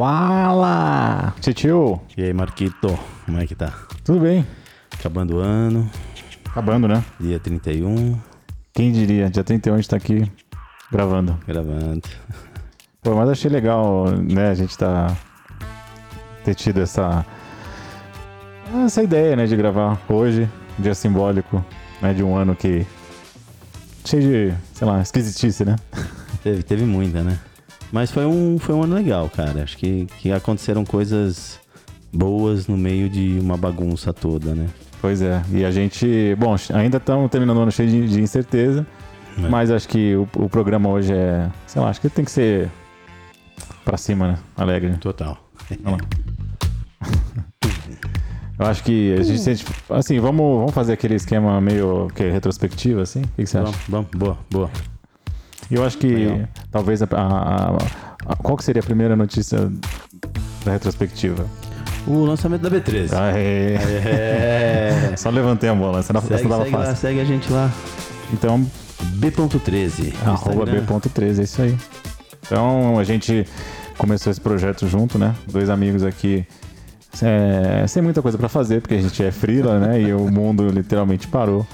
Fala! Titio! E aí, Marquito, como é que tá? Tudo bem? Acabando o ano, Acabando, né? dia 31, Quem diria? Dia 31 a gente tá aqui gravando. gravando. Pô, mas achei legal, né? A gente tá. ter tido essa. essa ideia, né? De gravar hoje, dia simbólico, né? De um ano que. cheio de, sei lá, esquisitice, né? Teve, teve muita, né? Mas foi um, foi um ano legal, cara. Acho que, que aconteceram coisas boas no meio de uma bagunça toda, né? Pois é. E a gente. Bom, ainda estamos terminando o ano cheio de, de incerteza. É. Mas acho que o, o programa hoje é. Sei lá, acho que tem que ser. pra cima, né? Alegre. Total. Vamos lá. Eu acho que a gente sente. Assim, vamos, vamos fazer aquele esquema meio que retrospectivo, assim? O que, que você acha? Vamos, vamos, boa, boa. E eu acho que Legal. talvez a, a- a- Qual que seria a primeira notícia da retrospectiva? O lançamento da B13. Aê. É. Só levantei a bola, essa, não- essa Segue, dava segue lá, fácil. segue a gente lá. Então, B.13. no Arroba Instagram. B.13, é isso aí. Então a gente começou esse projeto junto, né? Dois amigos aqui. é, sem muita coisa pra fazer, porque a gente é freela, né? E o mundo literalmente parou,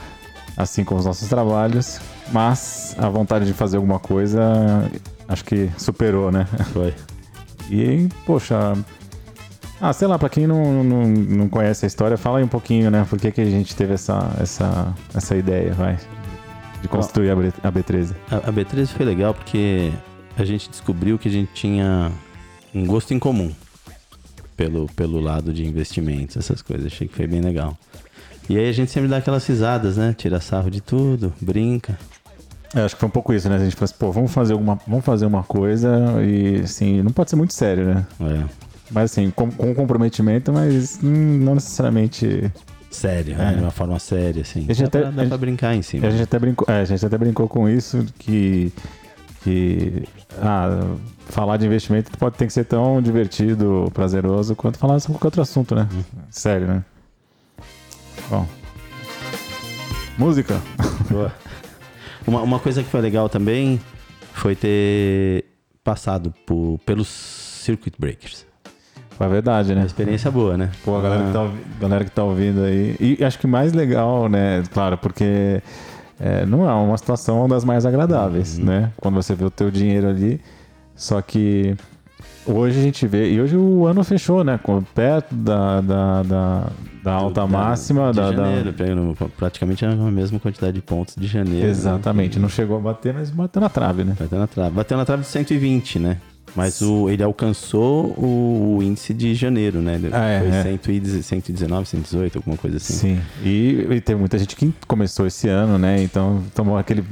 assim como os nossos trabalhos. Mas a vontade de fazer alguma coisa, acho que superou, né? Foi. E, poxa. Ah, sei lá, pra quem não, não, não conhece a história, fala aí um pouquinho, né? Por que, que a gente teve essa, essa, essa ideia, vai? De construir a B- a B13. A, a B13 foi legal porque a gente descobriu que a gente tinha um gosto em comum pelo, pelo lado de investimentos, essas coisas. Achei que foi bem legal. E aí a gente sempre dá aquelas risadas, né? Tira sarro de tudo, brinca. É, acho que foi um pouco isso, né? A gente falou assim, pô, vamos fazer, alguma, vamos fazer uma coisa e, assim, não pode ser muito sério, né? É, Mas, assim, com, com comprometimento, mas hum, não necessariamente... sério, né? de uma forma séria, assim. A gente Dá, até- pra, dá a gente- pra brincar em A cima. gente até brincou, é, a gente até brincou com isso, que... que ah, falar de investimento pode ter que ser tão divertido, prazeroso, quanto falar sobre qualquer outro assunto, né? Sério, né? Bom... Música? Boa. Uma, uma coisa que foi legal também foi ter passado por, pelos Circuit Breakers. Foi a verdade, né? Uma experiência boa, né? Pô, a galera que, tá, ouvi- galera que tá ouvindo aí. E acho que mais legal, né? Claro, porque é, não é uma situação das mais agradáveis, né? Quando você vê o teu dinheiro ali. Só que hoje a gente vê. E hoje o ano fechou, né? Com- Perto da, da, da, da alta Da- máxima. de da, da- janeiro, pegando praticamente a mesma quantidade de pontos de janeiro. Exatamente. Né? Não chegou a bater, mas bateu na trave, né? Bateu na trave. Bateu na trave de 120, né? Mas o, ele alcançou o, o índice de janeiro, né? Ah, é, Foi é. 110 119, 118, alguma coisa assim. Sim. E, e tem muita gente que começou esse ano, né? Então tomou aquele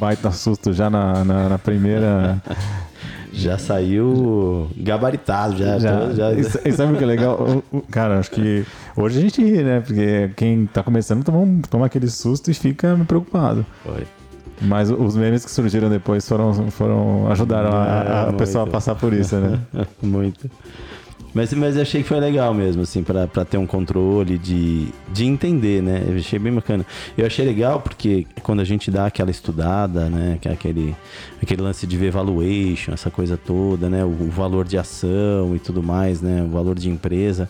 baita susto já na, na, na primeira. Já saiu gabaritado, já. Já, já, E, sa- sabe o que é legal? Cara, acho que hoje a gente ri, né? Porque quem tá começando toma, toma aquele susto e fica preocupado. Foi. Mas os memes que surgiram depois foram, foram ajudaram a, a- a pessoa a passar por isso, né? Muito. Mas, mas eu achei que foi legal mesmo, assim, pra, pra ter um controle de, de entender, né? Eu achei bem bacana. Eu achei legal porque quando a gente dá aquela estudada, né? É aquele, aquele lance de ver valuation, essa coisa toda, né? O, o valor de ação e tudo mais, né? O valor de empresa.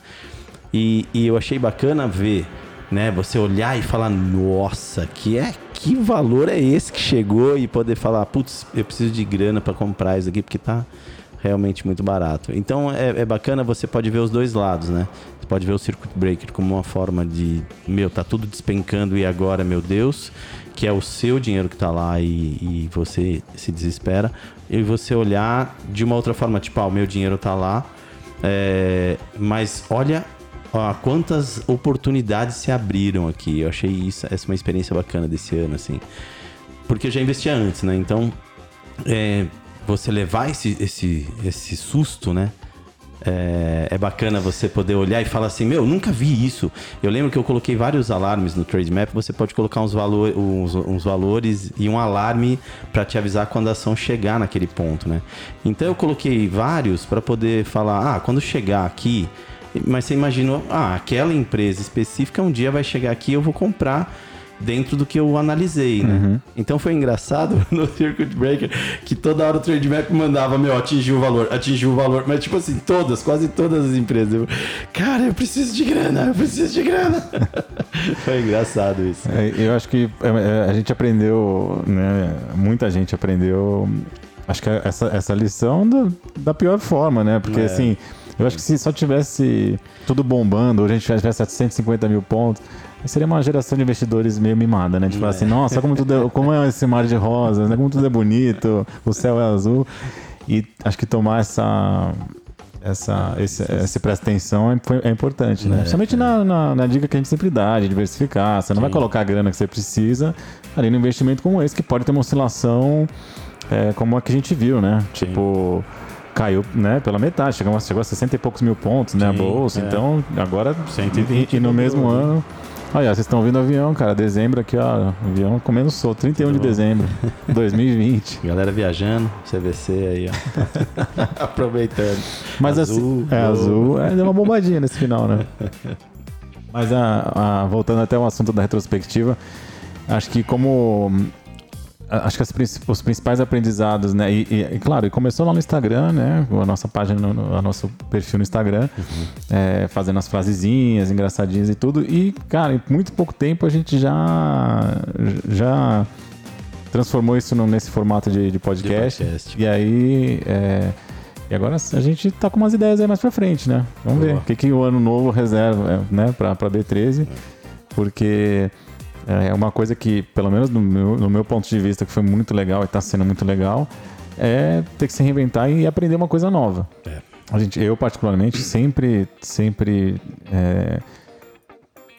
E, e eu achei bacana ver, né? Você olhar e falar, nossa, que é que valor é esse que chegou e poder falar, putz, eu preciso de grana pra comprar isso aqui porque tá realmente muito barato. Então é, é bacana, você pode ver os dois lados, né? Você pode ver o circuit breaker como uma forma de, meu, tá tudo despencando e agora, meu Deus, que é o seu dinheiro que tá lá e, e você se desespera. E você olhar de uma outra forma, tipo, ah, o meu dinheiro tá lá, é, mas olha ó, quantas oportunidades se abriram aqui. Eu achei isso, essa uma experiência bacana desse ano, assim. Porque eu já investia antes, né? Então, é, você levar esse, esse, esse susto, né? É, é bacana você poder olhar e falar assim, meu, nunca vi isso. Eu lembro que eu coloquei vários alarmes no Trade Map. Você pode colocar uns, valor, uns, uns valores e um alarme para te avisar quando a ação chegar naquele ponto, né? Então eu coloquei vários para poder falar, ah, quando chegar aqui, mas você imaginou, ah, aquela empresa específica um dia vai chegar aqui, eu vou comprar dentro do que eu analisei, né? Uhum. Então foi engraçado no Circuit Breaker que toda hora o Trade Map mandava, meu, atingiu o valor, atingiu o valor. Mas tipo assim, todas, quase todas as empresas. Eu, Cara, eu preciso de grana, eu preciso de grana. foi engraçado isso. É, eu acho que é, é, a gente aprendeu, né? Muita gente aprendeu. Acho que essa, essa lição do- da pior forma, né? Porque É. assim, eu acho que se só tivesse tudo bombando, ou a gente tivesse 750 mil pontos, seria uma geração de investidores meio mimada, né? Tipo É. assim, nossa, como, tudo é, como é esse mar de rosas, né? Como tudo é bonito, o céu é azul. E acho que tomar essa. Essa, esse, esse presta atenção é, é importante, né? É, Principalmente na, na, na dica que a gente sempre dá, de diversificar. Você não vai Sim. colocar a grana que você precisa ali no investimento como esse, que pode ter uma oscilação é, como a que a gente viu, né? Sim. Tipo, caiu né, pela metade, chegou, a- chegou a 60 e poucos mil pontos, né? A bolsa. é. Então, agora. 120 e, e no mesmo né? ano. Olha, vocês estão vendo o avião, cara. Dezembro aqui, ó. Avião comendo solto. 31 de Tudo bom. dezembro, 2020. Galera viajando, CVC aí, ó. Aproveitando. Mas Azul, assim, é azul, é, deu uma bombadinha nesse final, né? Mas a, a- voltando até o assunto da retrospectiva, acho que como acho que as os principais aprendizados, né? E, e- e, claro, e começou lá no Instagram, né? A nossa página, no, no- a nosso perfil no Instagram, é, fazendo as frasezinhas engraçadinhas e tudo. E, cara, em muito pouco tempo a gente já já transformou isso no- nesse formato de, de podcast. De podcast. E aí, é, e agora a gente tá com umas ideias aí mais pra frente, né? Vamos ver Boa. o que, que o ano novo reserva, é, né, pra, pra B13, porque é uma coisa que, pelo menos no meu, no meu ponto de vista, que foi muito legal e tá sendo muito legal, é ter que se reinventar e aprender uma coisa nova. É. A gente, eu particularmente sempre, sempre é,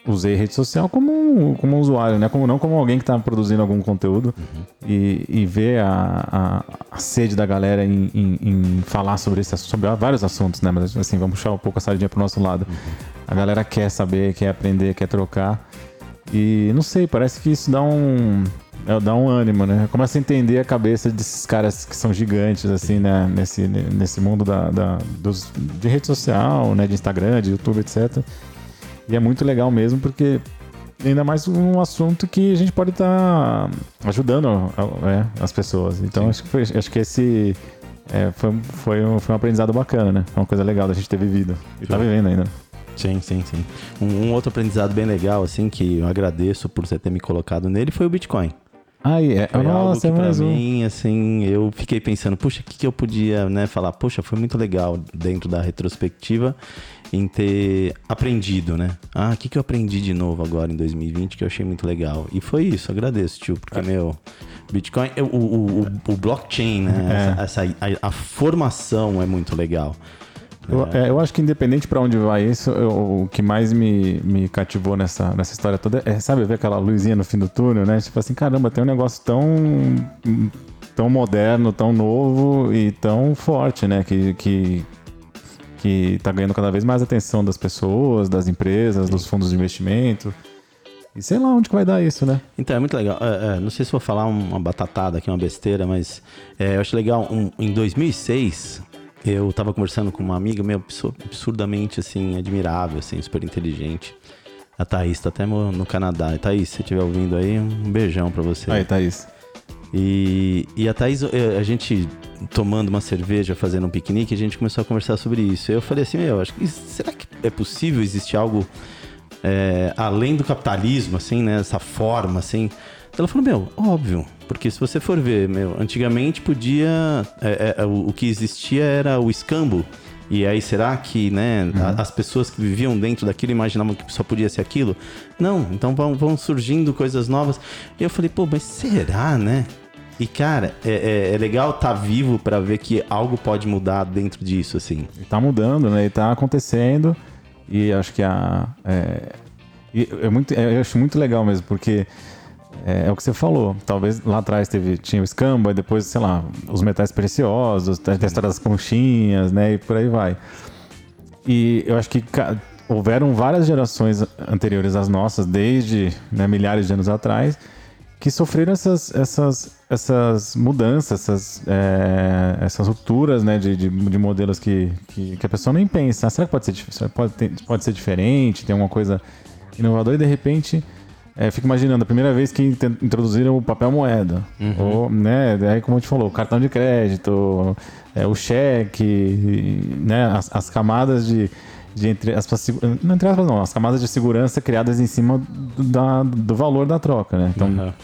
usei rede social como um, como um usuário, né? Como, não como alguém que está produzindo algum conteúdo e, e ver a, a, a sede da galera em, em- em falar sobre esse sobre vários assuntos, né? Mas assim, vamos puxar um pouco a sardinha pro nosso lado. A galera quer saber, quer aprender, quer trocar. E não sei, parece que isso dá um. é, Dá um ânimo, né? Começa a entender a cabeça desses caras que são gigantes, assim, né? Nesse, nesse mundo da, da- dos, de rede social, né? De Instagram, de YouTube, etc. E é muito legal mesmo, porque ainda mais um assunto que a gente pode estar ajudando a- é, as pessoas. Então Sim. acho que, foi, acho que esse é, foi, foi, um, foi um aprendizado bacana, né? Foi uma coisa legal da gente ter vivido. E tá vivendo ainda. Sim, sim, sim. Um, um outro aprendizado bem legal, assim, que eu agradeço por você ter me colocado nele, foi o Bitcoin. Aí, é, Foi algo nossa, que é pra um. mim, assim, eu fiquei pensando, puxa, o que, que eu podia, né, falar? Poxa, foi muito legal dentro da retrospectiva em ter aprendido, né? Ah, o que, que eu aprendi de novo agora em 2020 que eu achei muito legal? E foi isso, agradeço, tio, porque, É. meu, Bitcoin, o, o, o, o blockchain, né? É. Essa, essa- a, a formação é muito legal. Eu, é, eu acho que independente pra onde vai isso, eu- o que mais me, me cativou nessa, nessa história toda é, sabe, ver aquela luzinha no fim do túnel, né? Tipo assim, caramba, tem um negócio tão, tão moderno, tão novo e tão forte, né? Que, que, que tá ganhando cada vez mais atenção das pessoas, das empresas, dos fundos de investimento. E sei lá onde que vai dar isso, né? Então, é muito legal. É, é, não sei se vou falar uma batatada aqui, uma besteira, mas é, eu acho legal. um- em 2006, eu tava conversando com uma amiga absur- absurdamente, assim, admirável, assim, super inteligente. A Thaís tá até no, Canadá. E Thaís, se você estiver ouvindo aí, um beijão pra você. Aí, Thaís. E, e a Thaís, eh, a gente tomando uma cerveja, fazendo um piquenique, a gente começou a conversar sobre isso. Eu falei assim, meu, acho que será que é possível existir algo é, além do capitalismo, assim, né? Essa forma, assim. Ela falou, meu, óbvio. Porque se você for ver, meu, antigamente podia. é, é, o, o que existia era o escambo. E aí, será que, né, a- as pessoas que viviam dentro daquilo imaginavam que só podia ser aquilo? Não, então vão, vão surgindo coisas novas. E eu falei, pô, mas será, né? E, cara, é, é- é legal estar vivo pra ver que algo pode mudar dentro disso, assim. E tá mudando, né? E tá acontecendo. E acho que a. É, é muito, é- eu acho muito legal mesmo, porque é, é o que você falou. Talvez lá atrás teve, tinha o escambo, e depois, sei lá, os metais preciosos, a história das conchinhas, né? E por aí vai. E eu acho que houveram várias gerações anteriores às nossas, desde né, milhares de anos atrás, que sofreram essas, essas, essas mudanças, essas, é, essas rupturas né, de, de, de modelos que, que, que a pessoa nem pensa. Ah, será que pode ser, pode, ter- pode ser diferente? Tem alguma coisa inovadora e de repente É, fico imaginando, a primeira vez que introduziram o papel moeda, ou, né, aí como a gente falou, o cartão de crédito, é, o cheque, né, as, as camadas de, de entre as não entre aspas não, as camadas de segurança criadas em cima do, da- do valor da troca, né? Então, Aham.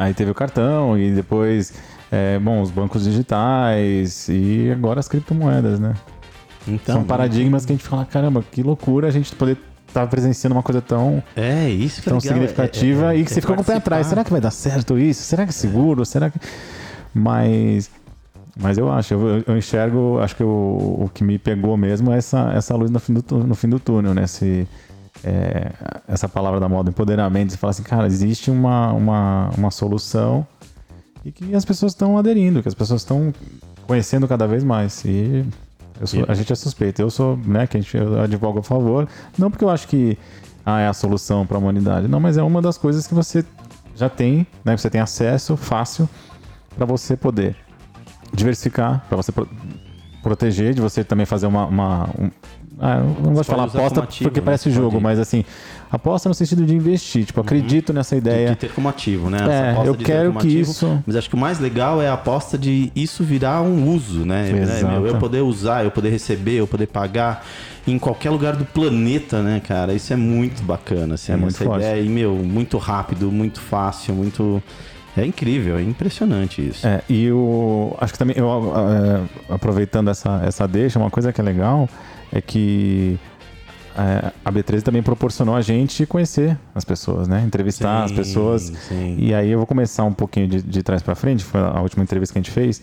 Aí teve o cartão e depois, é, bom, os bancos digitais e agora as criptomoedas, né? Então, São paradigmas que a gente fala, caramba, que loucura a gente poder estar presenciando uma coisa tão, É, isso é tão legal, significativa é- é- e que é você ficou com o pé atrás. Será que vai dar certo isso? Será que é seguro? Será que... Mas... Mas eu acho, eu, eu enxergo, acho que o, o que me pegou mesmo é essa, essa luz no fim do, no fim do túnel, né? Esse, é, essa palavra da moda, empoderamento, você fala assim, cara, existe uma, uma, uma solução e que as pessoas estão aderindo, que as pessoas estão conhecendo cada vez mais. E sou- a gente é suspeito. Eu sou, né, que a gente eu advogo a favor, não porque eu acho que ah, é a solução para a humanidade, não, mas é uma das coisas que você já tem, né? Você tem acesso fácil para você poder diversificar, para você pro- proteger, de você também fazer uma. uma um- ah, eu não gosto de falar aposta porque né? parece jogo, pode- mas assim, aposta no sentido de investir. Tipo, acredito nessa ideia. De ter como ativo, né? É, aposta eu quero que ativo. isso- Mas acho que o mais legal é a aposta de isso virar um uso, né? Exato. Meu, Eu poder usar, eu poder receber, eu poder pagar em qualquer lugar do planeta, né, cara? Isso é muito bacana, assim, É muito essa forte. ideia. E, meu, muito rápido, muito fácil, muito... É incrível, é impressionante isso. É, e o. Acho que também, eu, é, aproveitando essa, essa deixa, uma coisa que é legal é que é, a B13 também proporcionou a gente conhecer as pessoas, né? Entrevistar as Sim, pessoas. sim. E aí eu vou começar um pouquinho de, de trás pra frente, foi a última entrevista que a gente fez,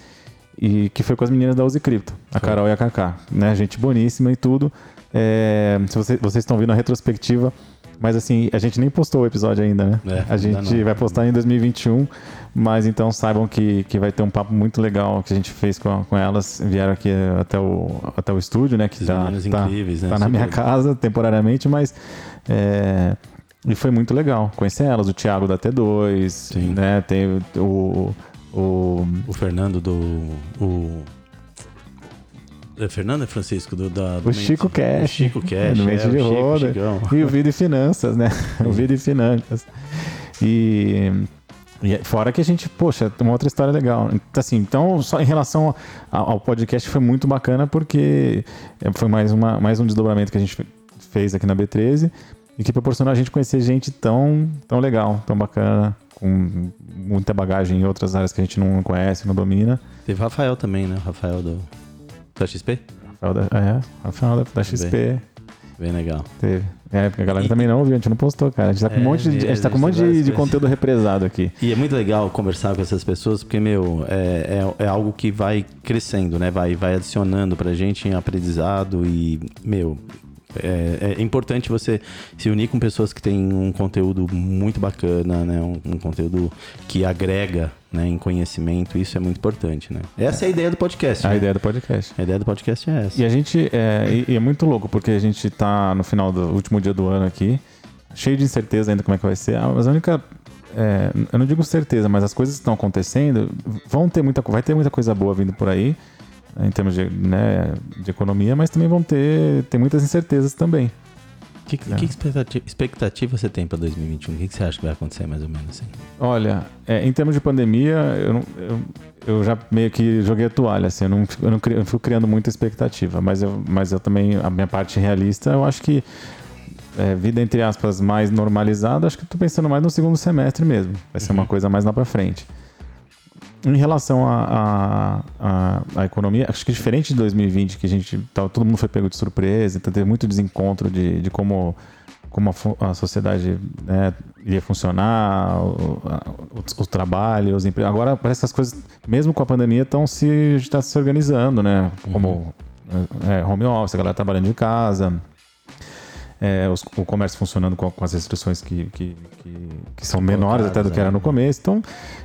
e que foi com as meninas da Uzi Cripto, a Carol e a Kaká, né? Gente boníssima e tudo. É, se você- vocês estão vendo a retrospectiva, mas assim, a gente nem postou o episódio ainda, né? É, a gente não. vai postar em 2021, mas então saibam que, que vai ter um papo muito legal que a gente fez com, com elas. Vieram aqui até o, até o estúdio, né? Que Esses tá, tá, incríveis, né? tá na minha Super- casa temporariamente, mas. é, e foi muito legal conhecer elas, o Thiago da T2, Sim. né? Tem o. o O Fernando do... O... É Fernando é Francisco do, da, do o Chico Cash. O Chico Cash, do Mente é, de Roda. E o Vida e Finanças, né? o Vida e Finanças. E, e é- fora que a gente, poxa, tem uma outra história legal. Então, Assim, então, só em relação ao, ao podcast foi muito bacana porque é, foi mais, uma, mais um desdobramento que a gente fe- fez aqui na B13 e que proporcionou a gente conhecer gente tão, tão legal, tão bacana, com muita bagagem em outras áreas que a gente não conhece, não domina. Teve Rafael também, né? O Rafael do... Da XP? Rafael da, é, Rafael da, da XP. Bem legal. Teve. É, porque a galera também não ouviu, a gente não postou, cara. A gente tá com um É monte de, a gente tá com um monte de, de conteúdo represado aqui. E é muito legal conversar com essas pessoas, porque, meu, é, é, é algo que vai crescendo, né? Vai, vai adicionando pra gente em aprendizado e, meu, é, é importante você se unir com pessoas que têm um conteúdo muito bacana, né? Um, um conteúdo que agrega né, em conhecimento. Isso é muito importante, né? Essa é a ideia do podcast. A né? ideia do podcast. A ideia do podcast é essa. E a gente, é, e, é muito louco, porque a gente tá no final do último dia do ano aqui, cheio de incerteza ainda como é que vai ser. Ah, Mas a única. é, eu não digo certeza, mas as coisas que estão acontecendo, vão ter muita, vai ter muita coisa boa vindo por aí, em termos de, né, de economia, mas também vão ter, ter muitas incertezas também. Que, que expectativa, expectativa você tem pra 2021? O que, que você acha que vai acontecer mais ou menos assim? Olha, é, em termos de pandemia, eu, não- eu, eu já meio que joguei a toalha, assim, eu não, eu não, eu fico criando muita expectativa, mas eu, mas eu também, a minha parte realista, eu acho que é, vida, entre aspas, mais normalizada, acho que eu tô pensando mais no segundo semestre mesmo, vai ser uma coisa mais lá pra frente. Em relação à a, a, a economia, acho que diferente de 2020, que a gente tava, todo mundo foi pego de surpresa, então teve muito desencontro de, de como, como a, a sociedade né, iria funcionar, o, o, o trabalho, os empregos. Agora parece que as coisas, mesmo com a pandemia, estão se, está se organizando, né? Como é, home office, a galera trabalhando de casa, é, os- o comércio funcionando com, com as restrições que, que, que, que são menores até do que era no começo. Então,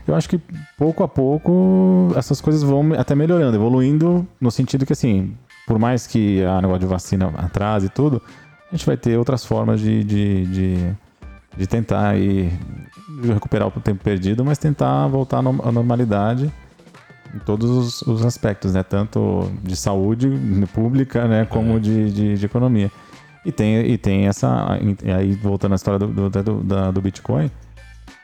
eu acho que pouco a pouco essas coisas vão até melhorando, evoluindo no sentido que, assim, por mais que a negócio de vacina atrase e tudo, a gente vai ter outras formas de, de, de, de tentar aí recuperar o tempo perdido, mas tentar voltar à norm- à normalidade em todos os, os aspectos, né? Tanto de saúde pública, né? Como de, de, de economia. E tem, e tem essa. Aí, voltando à história do, do, do, da- do Bitcoin,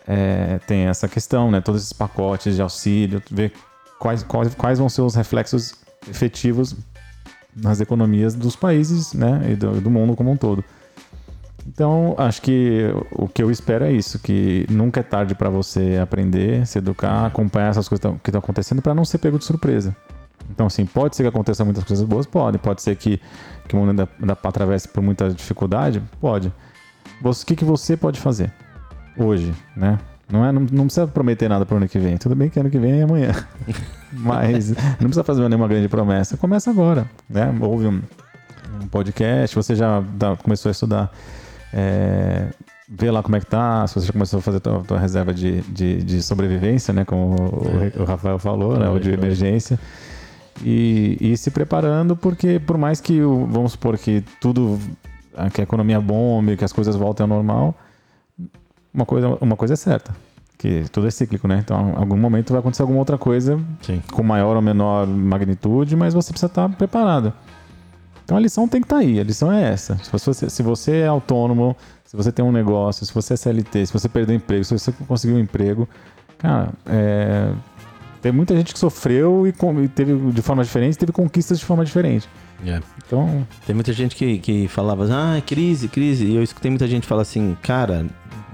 é, tem essa questão, né? Todos esses pacotes de auxílio, ver quais, quais, quais vão ser os reflexos efetivos nas economias dos países, né? E do, do mundo como um todo. Então, acho que o que eu espero é isso, que nunca é tarde para você aprender, se educar, acompanhar essas coisas que estão acontecendo para não ser pego de surpresa. Então, assim, pode ser que aconteça muitas coisas boas? Pode. Pode ser que, que o mundo ainda, ainda atravesse por muita dificuldade? Pode. Você- O que, que você pode fazer hoje, né? Não, é, não, não precisa prometer nada para o ano que vem. Tudo bem que ano que vem é amanhã. Mas não precisa fazer nenhuma grande promessa. Começa agora, né? Houve um, um podcast, você já dá- começou a estudar. É, vê lá como é que tá, se você já começou a fazer a tua, tua reserva de, de, de sobrevivência, né? Como o, o Rafael falou, né? O de emergência. E, e se preparando, porque por mais que, vamos supor que tudo, que a economia bombe, que as coisas voltem ao normal, uma coisa, uma coisa é certa, que tudo é cíclico, né? Então, em algum momento vai acontecer alguma outra coisa Sim. com maior ou menor magnitude, mas você precisa estar preparado. Então a lição tem que estar aí, a lição é essa. Se você, se você é autônomo, se você tem um negócio, se você é CLT, se você perdeu emprego, se você conseguiu um emprego, cara, é, tem muita gente que sofreu e, e teve de forma diferente, teve conquistas de forma diferente. É. Então, Tem muita gente que, que falava, ah, é crise, crise. E eu escutei muita gente falar assim, cara,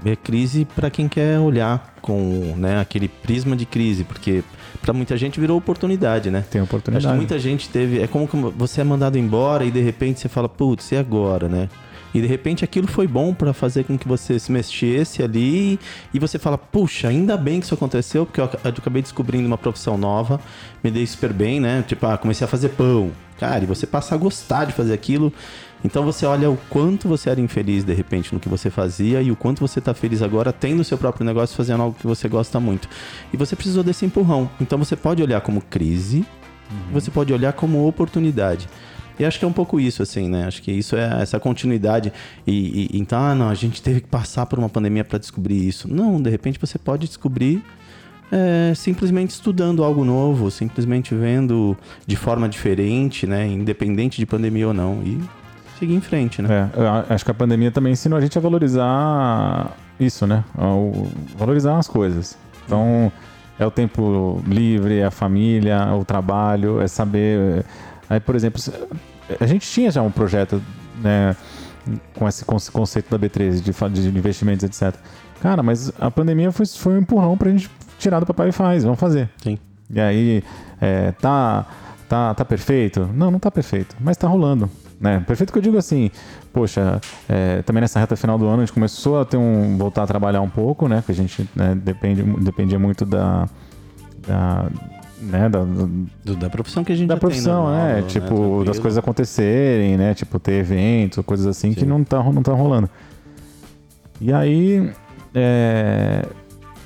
é crise pra quem quer olhar com né, aquele prisma de crise, porque pra muita gente virou oportunidade, né? tem Acho oportunidade. que muita gente teve. É como que você é mandado embora e de repente você fala, putz, e agora, né? E de repente aquilo foi bom pra fazer com que você se mexesse ali e você fala, puxa, ainda bem que isso aconteceu, porque eu ac- eu acabei descobrindo uma profissão nova, me dei super bem, né? Tipo, ah, comecei a fazer pão. Cara, e você passa a gostar de fazer aquilo. Então você olha o quanto você era infeliz de repente no que você fazia e o quanto você tá feliz agora tendo o seu próprio negócio fazendo algo que você gosta muito. E você precisou desse empurrão. Então você pode olhar como crise, você pode olhar como oportunidade. E acho que é um pouco isso, assim, né? Acho que isso é essa continuidade. E, e- então, ah, não, a gente teve que passar por uma pandemia para descobrir isso. Não, de repente você pode descobrir é, simplesmente estudando algo novo, simplesmente vendo de forma diferente, né? Independente de pandemia ou não. E seguir em frente, né? É, a- acho que a pandemia também ensinou a gente a valorizar isso, né? O- valorizar as coisas. Então, é o tempo livre, é a família, o trabalho, é saber. Aí, por exemplo, a gente tinha já um projeto, né? Com esse conce- conceito da B13 de, de investimentos, etc. Cara, mas a pandemia foi, foi um empurrão pra gente tirar do papai e faz, vamos fazer. Sim. E aí, é, tá, tá, tá perfeito? Não, não tá perfeito, mas tá rolando. Né? Perfeito que eu digo assim, poxa, é, também nessa reta final do ano a gente começou a ter um. voltar a trabalhar um pouco, né? Porque a gente né, depende, dependia muito da. da né, da, Do- da profissão que a gente da já tem profissão, normal, né? né? Tipo, Tranquilo. das coisas acontecerem, né? Tipo, ter eventos, coisas assim que Sim. não tá, não tá rolando. E aí, é,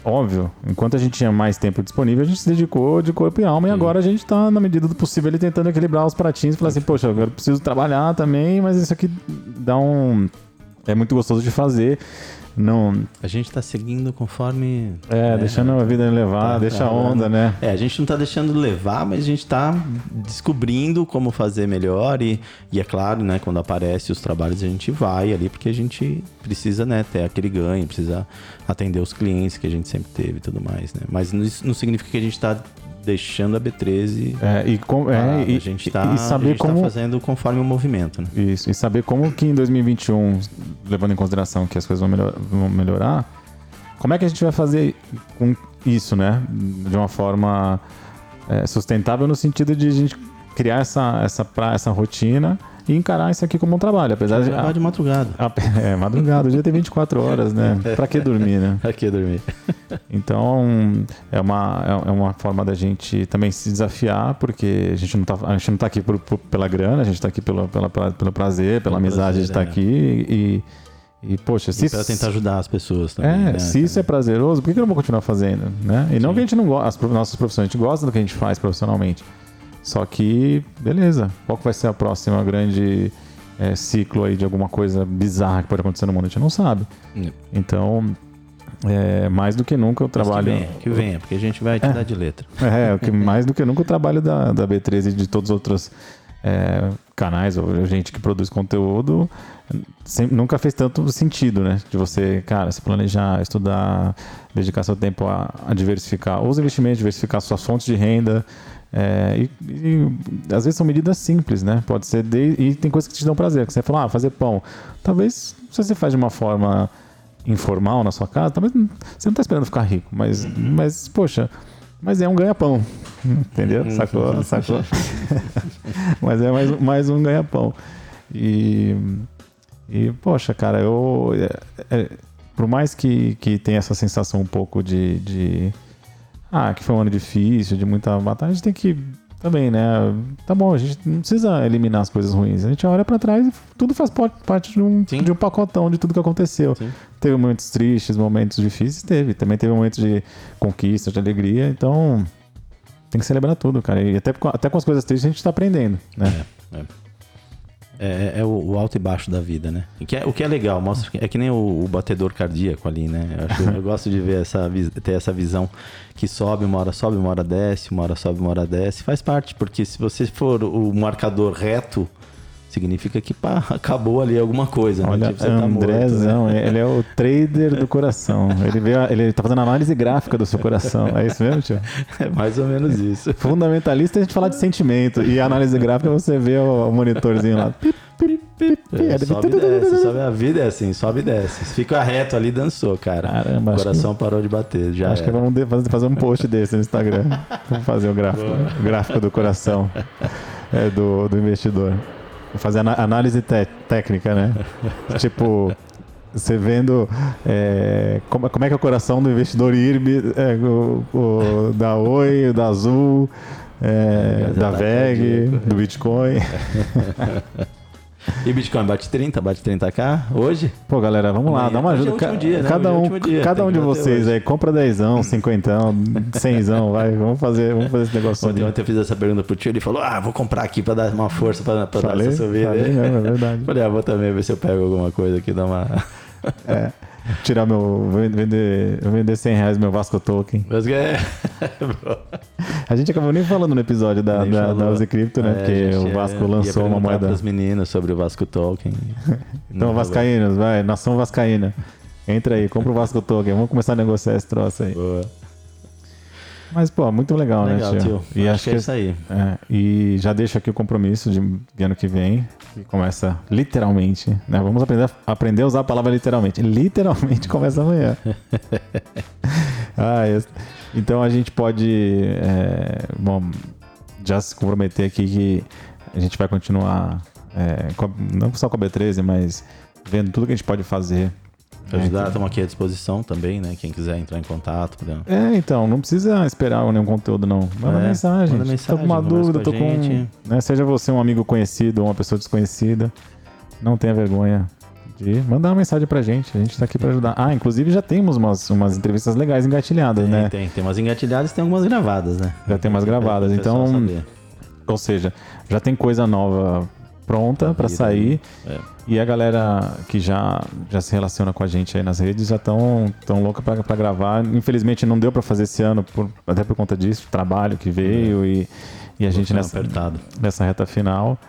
óbvio, enquanto a gente tinha mais tempo disponível, a gente se dedicou de corpo e alma. E Sim. agora a gente tá, na medida do possível, ali tentando equilibrar os pratinhos e falar assim, poxa, agora eu preciso trabalhar também, mas isso aqui dá um... É muito gostoso de fazer. Não, A gente tá seguindo conforme. é, né? deixando a vida levar, Tá, deixa a onda, né? É, a gente não tá deixando levar, mas a gente tá descobrindo como fazer melhor e, e é claro, né, quando aparece os trabalhos a gente vai ali porque a gente precisa, né, ter aquele ganho, precisa atender os clientes que a gente sempre teve e tudo mais, né? Mas isso não significa que a gente tá deixando a B13 É, e, com, é, e, a gente tá, e saber tá como fazendo conforme o movimento, né? Isso, e saber como que em 2021, levando em consideração que as coisas vão, melhor- vão melhorar, como é que a gente vai fazer com isso, né? De uma forma é, sustentável no sentido de a gente criar essa, essa, pra- essa rotina e encarar isso aqui como um trabalho. Apesar de. De madrugada. a- é, madrugada, o dia tem 24 horas, né? Pra que dormir, né? Aqui dormir. Então, é uma, é é uma forma da gente também se desafiar, porque a gente não tá, a gente não tá aqui por- por- pela grana, a gente tá aqui pelo, pela, pra- pelo prazer, pela amizade de estar é. aqui. E, e poxa, se, pra tentar ajudar as pessoas também. é, né, se isso é prazeroso, por que que eu não vou continuar fazendo? Né? E não Sim. que a gente não gosta, as nossas profissões, a gente gosta do que a gente faz profissionalmente. Só que, beleza, qual que vai ser a próxima grande é, ciclo aí de alguma coisa bizarra que pode acontecer no mundo? A gente não sabe. É. Então, é, mais do que nunca eu Mas trabalho. Que venha, que venha, porque a gente vai te dar de letra. É, o que mais do que nunca o trabalho da, da B13 e de todos os outros é, canais ou gente que produz conteúdo sempre, nunca fez tanto sentido, né? De você, cara, se planejar, estudar, dedicar seu tempo a, a diversificar os investimentos, diversificar suas fontes de renda. É, e, e, às vezes são medidas simples, né? Pode ser de, e tem coisas que te dão prazer. Que você fala, ah, fazer pão. Talvez se você faz de uma forma informal na sua casa, talvez você não está esperando ficar rico, mas, mas poxa, mas é um ganha-pão, entendeu? Uhum. Sacou? Sacou? mas é mais, mais um ganha-pão. E, e, poxa, cara, eu. É, é, por mais que, que tenha essa sensação um pouco de, de. Ah, que foi um ano difícil, de muita batalha, a gente tem que também, né? Tá bom, a gente não precisa eliminar as coisas ruins. A gente olha para trás e tudo faz parte de um, de um pacotão de tudo que aconteceu. Sim. Teve momentos tristes, momentos difíceis, teve. Também teve momentos de conquista, de alegria. Então, tem que celebrar tudo, cara. E até, até com as coisas tristes a gente tá aprendendo, né? É, é. É, é o, o, alto e baixo da vida, né? O que é, o que é legal, mostra é que nem o, o batedor cardíaco ali, né? Eu, acho, eu gosto de ver essa, ter essa visão que sobe, uma hora sobe, uma hora desce, uma hora sobe, uma hora desce. Faz parte, porque se você for o marcador reto, significa que pá, acabou ali alguma coisa. Né? Olha, tipo, tá Andrezão, né? ele é o trader do coração. Ele, veio, ele tá fazendo análise gráfica do seu coração. É isso mesmo, tio? É mais ou menos isso. Fundamentalista é a gente falar de sentimento. E análise gráfica você vê o, monitorzinho lá. É, sobe e desce, sobe a vida é assim, sobe e desce. Fica reto ali, dançou, cara. Caramba, o coração que... parou de bater. Já acho era. que vamos fazer um post desse no Instagram. Vamos fazer o gráfico, o gráfico do coração é, do, do investidor. Fazer análise técnica, né? tipo, você vendo é, como, como, é que é o coração do investidor IRB, é, o, o, da Oi, da Azul, é, da VEG, do Bitcoin. E Bitcoin bate 30, bate 30k hoje? Pô, galera, vamos lá, dá uma ajuda. É dia, né? Cada um, dia, cada um de vocês aí, compra 10, 50, 100, vai, vamos fazer, vamos fazer esse negócio. Ontem, ontem eu fiz essa pergunta pro tio, ele falou: "Ah, vou comprar aqui para dar uma força para dar essa subida". Falei, não, é verdade. Falei: "Ah, vou também ver se eu pego alguma coisa aqui, dar uma É tirar meu. Vender, vender 100 reais meu Vasco Token. É. a gente acabou nem falando no episódio da, da, da Uzi Crypto, né? É, Porque o Vasco lançou uma moeda. os meninos sobre o Vasco Token. então, Vascaínos, vai, nação Vascaína. Entra aí, compra o Vasco Token. Vamos começar a negociar esse troço aí. Boa. Mas, pô, muito legal, né, legal né, tio? tio? E acho, acho que é isso aí. É, e já deixo aqui o compromisso de, de, ano que vem, que começa literalmente, né? Vamos aprender, aprender a usar a palavra literalmente. Literalmente começa amanhã. ah. Então a gente pode, é, bom, já se comprometer aqui que a gente vai continuar, é, com, não só com a B13, mas vendo tudo que a gente pode fazer Ajudar, estamos aqui à disposição também, né? Quem quiser entrar em contato. Né? É, então, não precisa esperar nenhum conteúdo, não. Manda é, mensagem. Manda mensagem. Tô com uma dúvida, tô com. Né, seja você um amigo conhecido ou uma pessoa desconhecida, não tenha vergonha de mandar uma mensagem pra gente. A gente tá aqui pra ajudar. Ah, inclusive já temos umas, umas entrevistas legais engatilhadas, tem, né? Tem, tem umas engatilhadas e tem algumas gravadas, né? Já tem umas gravadas. então. Ou seja, já tem coisa nova pronta para sair. É. E a galera que já, já se relaciona com a gente aí nas redes já estão tão louca para gravar. Infelizmente não deu para fazer esse ano, por, até por conta disso, trabalho que veio é. e, e a gente nessa, apertado. nessa reta final.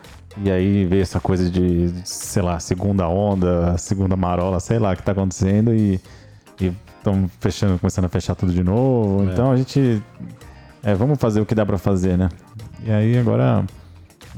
E aí veio essa coisa de, sei lá, segunda onda, segunda marola, sei lá o que tá acontecendo e estão fechando, começando a fechar tudo de novo. É. Então a gente. É, vamos fazer o que dá para fazer, né? E aí agora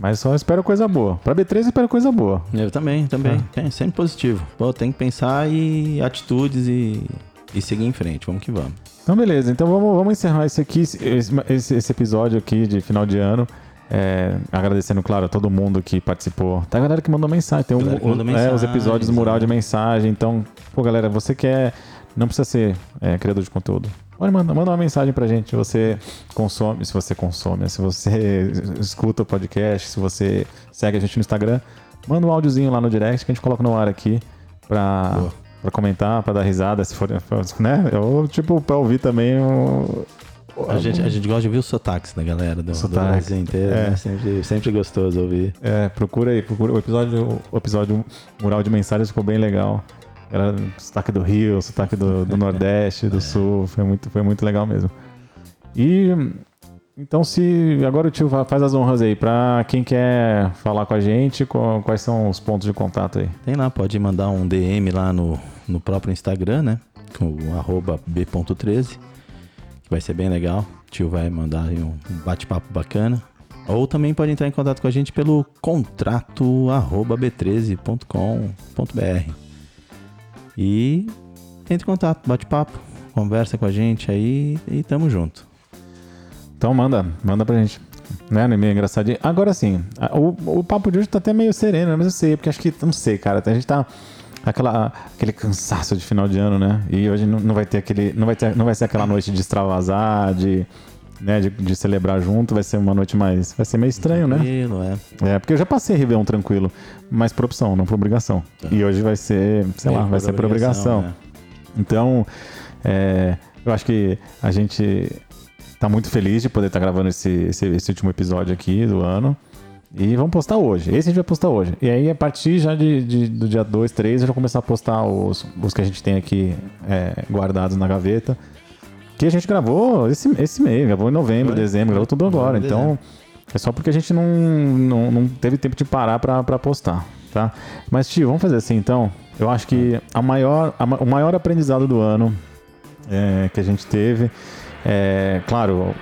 mas só espero coisa boa. Pra B3 eu espero coisa boa. Eu também, também. É. sempre positivo. Pô, tem que pensar e atitudes e, e seguir em frente. Vamos que vamos. Então, beleza. Então vamos, vamos encerrar esse aqui, esse, esse episódio aqui de final de ano. É, agradecendo, claro, a todo mundo que participou. Tem a galera que mandou mensagem. Tem um, o, mensagem, é, os episódios mural de mensagem. Então, pô, galera, você quer. Não precisa ser é, criador de conteúdo. Pode mandar, manda uma mensagem pra gente. Se você consome, se você consome, se você escuta o podcast, se você segue a gente no Instagram, manda um áudiozinho lá no direct que a gente coloca no ar aqui pra, pra comentar, pra dar risada, se for, né? Ou tipo, pra ouvir também o. A gente, a gente gosta de ouvir os sotaques da galera do, Sotaque. do Brasil inteiro, é. né? sempre, sempre gostoso ouvir. É, procura aí, procura. O episódio, o episódio Mural de Mensagens ficou bem legal. Era sotaque do Rio, sotaque do, do Nordeste, do é. Sul. Foi muito, foi muito legal mesmo. E Então, se agora o tio fa- faz as honras aí, pra quem quer falar com a gente, quais são os pontos de contato aí? Tem lá, pode mandar um DM lá no, no próprio Instagram, né? Com o arroba b.13, que vai ser bem legal. O tio vai mandar aí um, um bate-papo bacana. Ou também pode entrar em contato com a gente pelo contrato arroba b13.com.br. E entre em contato, bate-papo, conversa com a gente aí e tamo junto. Então manda, manda pra gente. Né, é meio engraçadinho. Agora sim, o, o papo de hoje tá até meio sereno, mas eu sei, porque acho que, não sei, cara, a gente tá aquela, aquele cansaço de final de ano, né? E hoje não, não vai ter aquele, não vai ter, não vai ser aquela noite de extravasar, de, né, de, de celebrar junto, vai ser uma noite mais, vai ser meio estranho, né? Tranquilo, é. É, porque eu já passei Réveillon tranquilo, mas por opção, não por obrigação. E hoje vai ser, sei lá, Meio vai ser por obrigação. né? Então, é, eu acho que a gente tá muito feliz de poder estar gravando esse, esse, esse último episódio aqui do ano. E vamos postar hoje. Esse a gente vai postar hoje. E aí, a partir já de, de- do dia 2, 3, eu já vou começar a postar os, os que a gente tem aqui é, guardados na gaveta. Que a gente gravou esse, esse mês, gravou em novembro, Foi. dezembro, gravou tudo agora. Novembro, Então, é só porque a gente não, não, não teve tempo de parar pra, pra postar, tá? Mas, tio, vamos fazer assim então. Eu acho que a maior, a o maior aprendizado do ano é, que a gente teve, é, claro,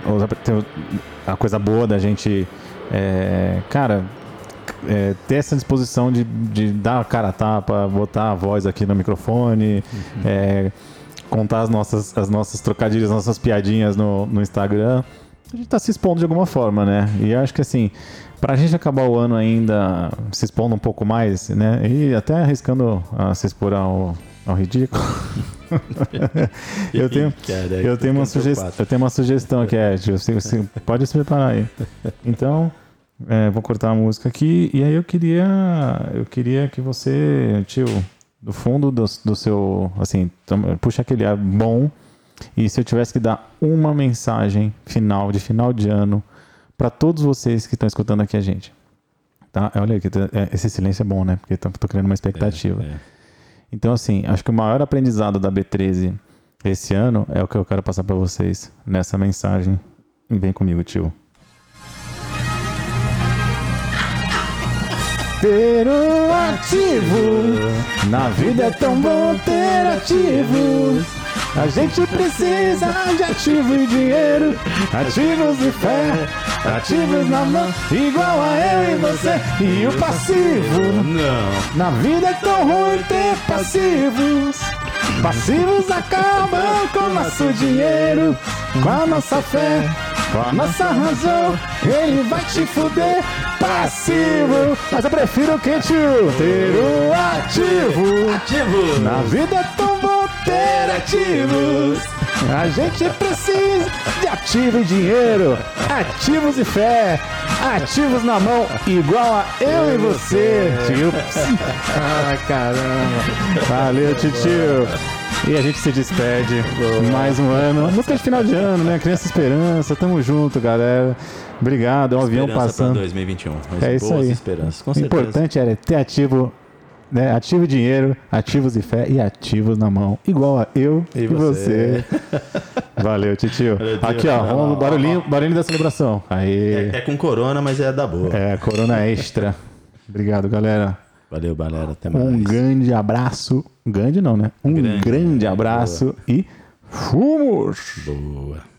a coisa boa da gente, é, cara, é, ter essa disposição de, de dar a cara a tapa, botar a voz aqui no microfone, é, contar as nossas, as nossas trocadilhas, as nossas piadinhas no, no Instagram. A gente tá se expondo de alguma forma, né? E eu acho que assim, pra gente acabar o ano ainda se expondo um pouco mais, né? E até arriscando a se expor ao, ao ridículo. eu tenho, Caraca, eu tenho uma sugestão, eu tenho uma sugestão que é, tio, você, você pode se preparar aí. Então, é, vou cortar a música aqui e aí eu queria, eu queria que você, tio, do fundo do, do seu, assim, puxa aquele ar bom e se eu tivesse que dar uma mensagem final de final de ano para todos vocês que estão escutando aqui a gente, tá? Olha aí, que tá- é, esse silêncio é bom, né? Porque tô criando uma expectativa. É. Então, assim, acho que o maior aprendizado da B13 esse ano é o que eu quero passar para vocês nessa mensagem. Vem comigo, tio. Ter um ativo, na vida é tão bom ter ativos. A gente precisa de ativo e dinheiro, ativos e fé, ativos na mão, igual a eu e você. E o passivo, Não. na vida é tão ruim ter passivos. Passivos acabam com nosso dinheiro, com a nossa fé, com a nossa razão. Ele vai te fuder, passivo. Mas eu prefiro que tio ter o ativo. Ativo. Na vida é tão bom ter ativos. A gente precisa de ativo e dinheiro, ativos e fé, ativos na mão, igual a eu e você, tio. Ah, caramba. Valeu, tio. E a gente se despede. Mais um ano. Música de final de ano, né? Criança Esperança. Tamo junto, galera. Obrigado. É um avião passando. pra 2021. Mas É isso boas aí. esperanças, com O certeza. importante era ter ativo, né? Ativo dinheiro, ativos e fé e ativos na mão. Igual a eu e, E você. você. Valeu, titio. Valeu. Aqui, ó, vamos barulhinho, barulhinho da celebração. Aí. É com corona, mas é da boa. É, Corona Extra. Obrigado, galera. Valeu, galera. Até mais. Um grande abraço. Grande não, né? Um grande, Grande, abraço e fomos! Boa.